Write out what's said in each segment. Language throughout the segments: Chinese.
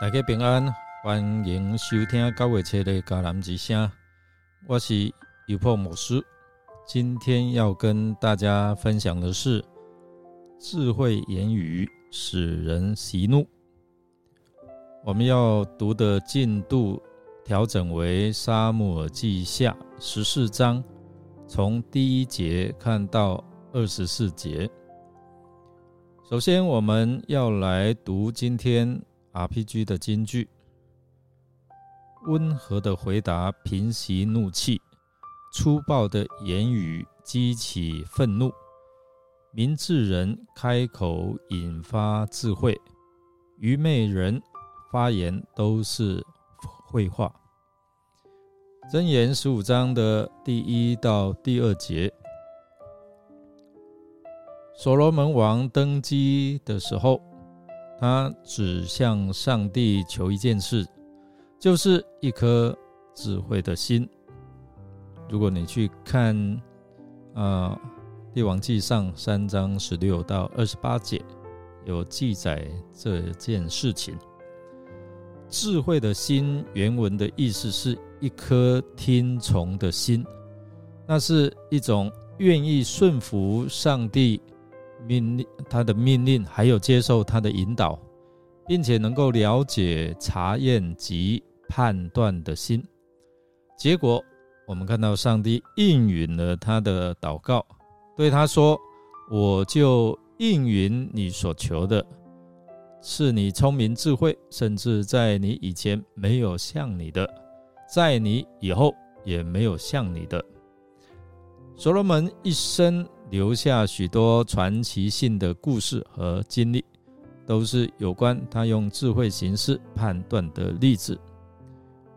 大家平安，欢迎收听高月车的迦南之声。我是尤破牧师，今天要跟大家分享的是智慧言语使人息怒。我们要读的进度调整为《沙姆尔记下》十四章，从第一节看到二十四节。首先，我们要来读今天。RPG 的金句：温和的回答平息怒气，粗暴的言语激起愤怒，明智人开口引发智慧，愚昧人发言都是废话。箴言十五章的第一到第二节，所罗门王登基的时候。他只向上帝求一件事，就是一颗智慧的心。如果你去看啊《帝王记上》三章十六到二十八节，有记载这件事情。智慧的心原文的意思是一颗听从的心，那是一种愿意顺服上帝。命令他的命令，还有接受他的引导，并且能够了解、查验及判断的心。结果，我们看到上帝应允了他的祷告，对他说：“我就应允你所求的，是你聪明智慧，甚至在你以前没有像你的，在你以后也没有像你的。”所罗门一生。留下许多传奇性的故事和经历，都是有关他用智慧行事判断的例子。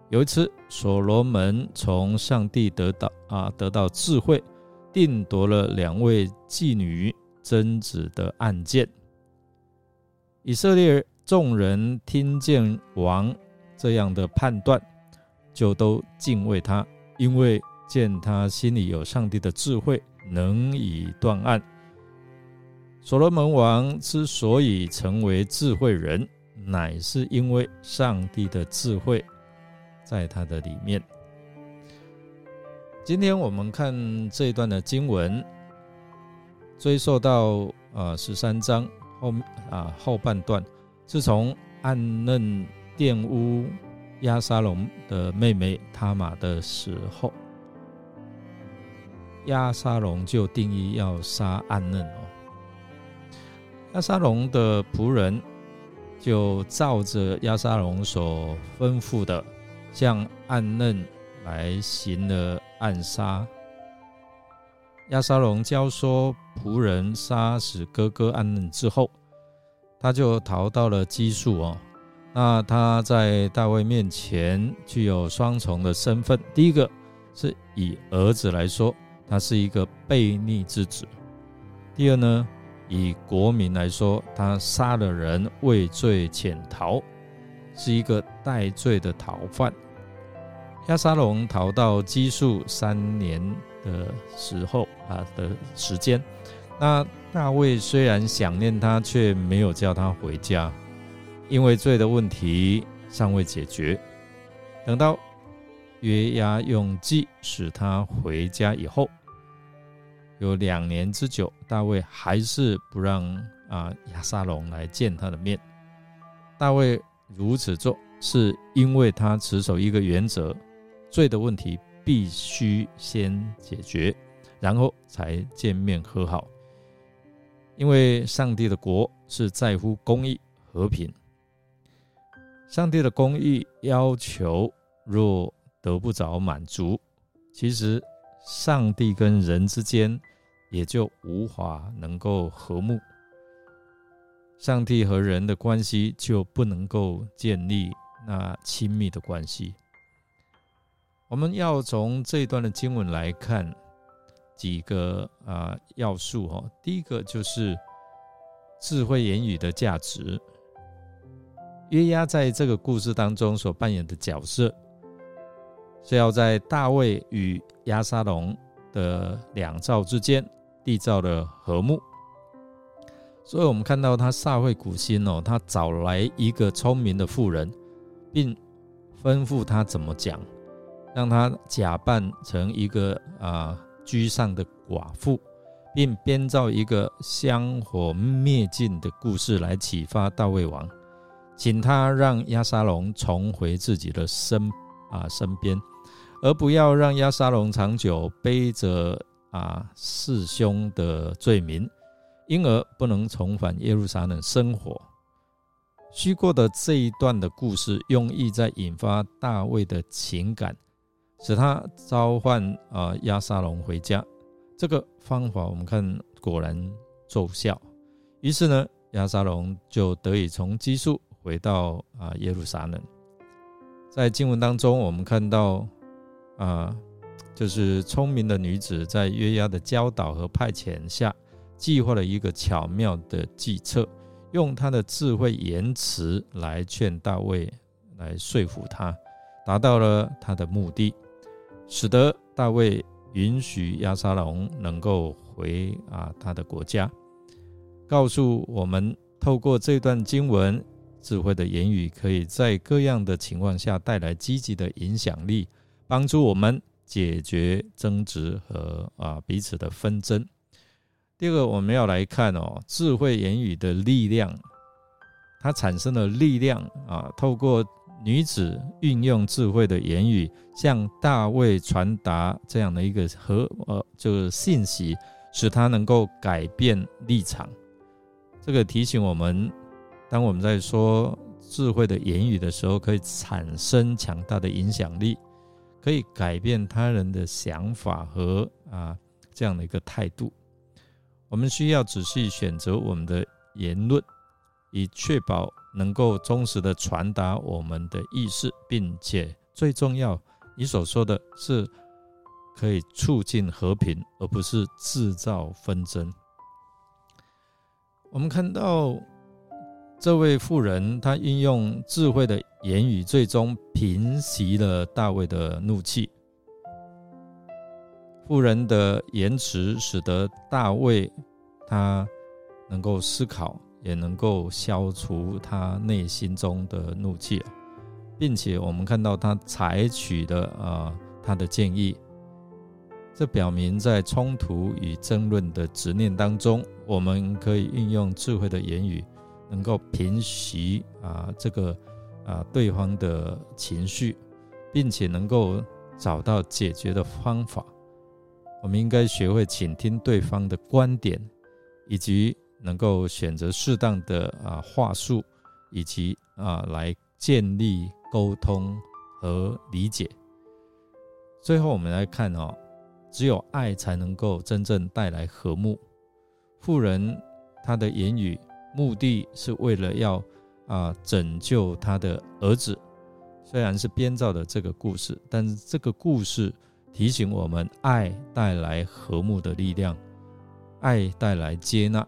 有一次，所罗门从上帝得到啊得到智慧，定夺了两位妓女争子的案件。以色列众人听见王这样的判断，就都敬畏他，因为见他心里有上帝的智慧。能以断案。所罗门王之所以成为智慧人，乃是因为上帝的智慧在他的里面。今天我们看这一段的经文，追溯到啊十三章后啊后半段，自从暗嫩玷污亚沙龙的妹妹塔玛的时候。亚沙龙就定义要杀暗嫩哦。亚沙龙的仆人就照着亚沙龙所吩咐的，向暗嫩来行了暗杀。亚沙龙教唆仆人杀死哥哥暗嫩之后，他就逃到了基述哦。那他在大卫面前具有双重的身份，第一个是以儿子来说。他是一个悖逆之子。第二呢，以国民来说，他杀了人，畏罪潜逃，是一个戴罪的逃犯。亚沙龙逃到基述三年的时候啊的时间，那大卫虽然想念他，却没有叫他回家，因为罪的问题尚未解决。等到约押用计使他回家以后。有两年之久，大卫还是不让啊亚沙龙来见他的面。大卫如此做，是因为他持守一个原则：罪的问题必须先解决，然后才见面和好。因为上帝的国是在乎公义和平。上帝的公义要求若得不着满足，其实上帝跟人之间。也就无法能够和睦，上帝和人的关系就不能够建立那亲密的关系。我们要从这一段的经文来看几个啊要素哈。第一个就是智慧言语的价值。约押在这个故事当中所扮演的角色，是要在大卫与亚沙龙的两造之间。缔造了和睦，所以我们看到他煞费苦心哦，他找来一个聪明的妇人，并吩咐他怎么讲，让他假扮成一个啊居上的寡妇，并编造一个香火灭尽的故事来启发大卫王，请他让亚沙龙重回自己的身啊身边，而不要让亚沙龙长久背着啊弑兄的罪名，因而不能重返耶路撒冷生活。虚构的这一段的故事，用意在引发大卫的情感，使他召唤啊亚沙龙回家。这个方法我们看果然奏效。于是呢，亚沙龙就得以从基述回到啊耶路撒冷。在经文当中，我们看到啊，就是聪明的女子在约押的教导和派遣下，计划了一个巧妙的计策。用他的智慧言辞来劝大卫，来说服他，达到了他的目的，使得大卫允许亚沙龙能够回啊他的国家。告诉我们，透过这段经文，智慧的言语可以在各样的情况下带来积极的影响力，帮助我们解决争执和啊彼此的纷争。第二个，我们要来看哦，智慧言语的力量，它产生的力量啊，透过女子运用智慧的言语，向大卫传达这样的一个和呃，就是信息，使他能够改变立场。这个提醒我们，当我们在说智慧的言语的时候，可以产生强大的影响力，可以改变他人的想法和啊这样的一个态度。我们需要仔细选择我们的言论，以确保能够忠实的传达我们的意思，并且最重要，你所说的是可以促进和平，而不是制造纷争。我们看到这位妇人，她运用智慧的言语，最终平息了大卫的怒气。妇人的言辞使得大卫他能够思考，也能够消除他内心中的怒气并且我们看到他采取的啊他的建议，这表明在冲突与争论的执念当中，我们可以运用智慧的言语，能够平息啊这个啊对方的情绪，并且能够找到解决的方法。我们应该学会倾听对方的观点，以及能够选择适当的啊话术，以及啊来建立沟通和理解。最后，我们来看哦，只有爱才能够真正带来和睦。富人他的言语目的是为了要啊拯救他的儿子，虽然是编造的这个故事，但是这个故事。提醒我们，爱带来和睦的力量，爱带来接纳。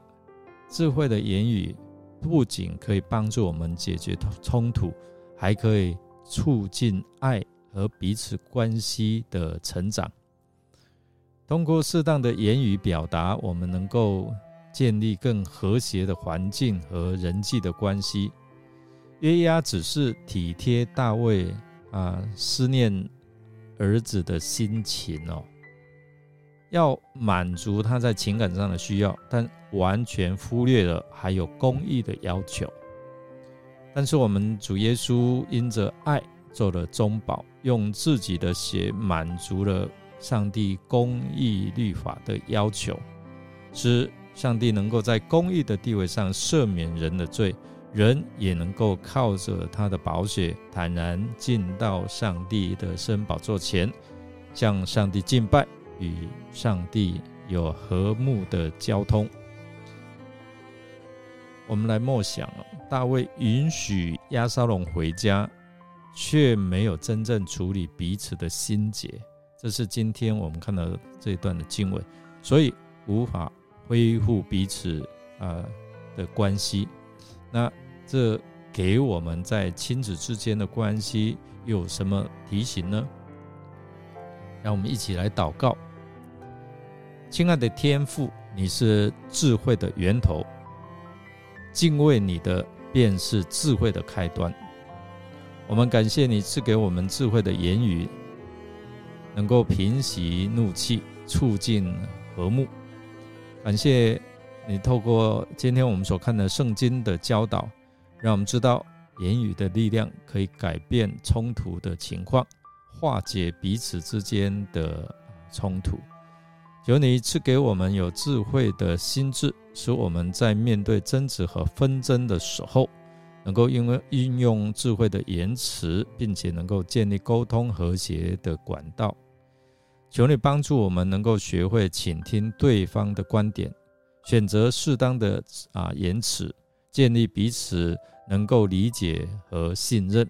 智慧的言语不仅可以帮助我们解决冲突，还可以促进爱和彼此关系的成长。通过适当的言语表达，我们能够建立更和谐的环境和人际的关系。约押只是体贴大卫啊，思念。儿子的心情哦，要满足他在情感上的需要，但完全忽略了还有公义的要求。但是我们主耶稣因着爱做了中保，用自己的血满足了上帝公义律法的要求，使上帝能够在公义的地位上赦免人的罪。人也能够靠着他的宝血，坦然进到上帝的圣宝座前，向上帝敬拜，与上帝有和睦的交通。我们来默想大卫允许亚沙龙回家，却没有真正处理彼此的心结，这是今天我们看到这一段的经文，所以无法恢复彼此啊的关系。那。这给我们在亲子之间的关系有什么提醒呢？让我们一起来祷告。亲爱的天父，你是智慧的源头，敬畏你的便是智慧的开端。我们感谢你赐给我们智慧的言语，能够平息怒气，促进和睦。感谢你透过今天我们所看的圣经的教导，让我们知道言语的力量可以改变冲突的情况，化解彼此之间的冲突。求你赐给我们有智慧的心智，使我们在面对争执和纷争的时候。能够因为运用智慧的言辞，并且能够建立沟通和谐的管道。求你帮助我们能够学会倾听对方的观点，选择适当的啊言辞，建立彼此能够理解和信任。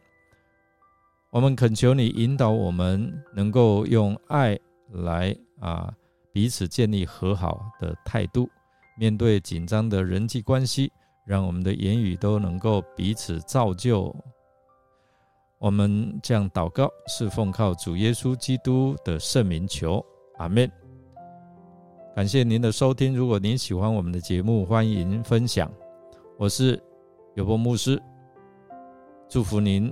我们恳求你引导我们，能够用爱来啊彼此建立和好的态度，面对紧张的人际关系。让我们的言语都能够彼此造就。我们这样祷告，是奉靠主耶稣基督的圣名求，阿门。感谢您的收听。如果您喜欢我们的节目，欢迎分享。我是有波牧师，祝福您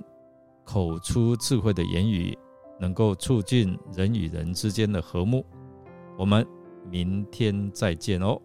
口出智慧的言语，能够促进人与人之间的和睦。我们明天再见哦。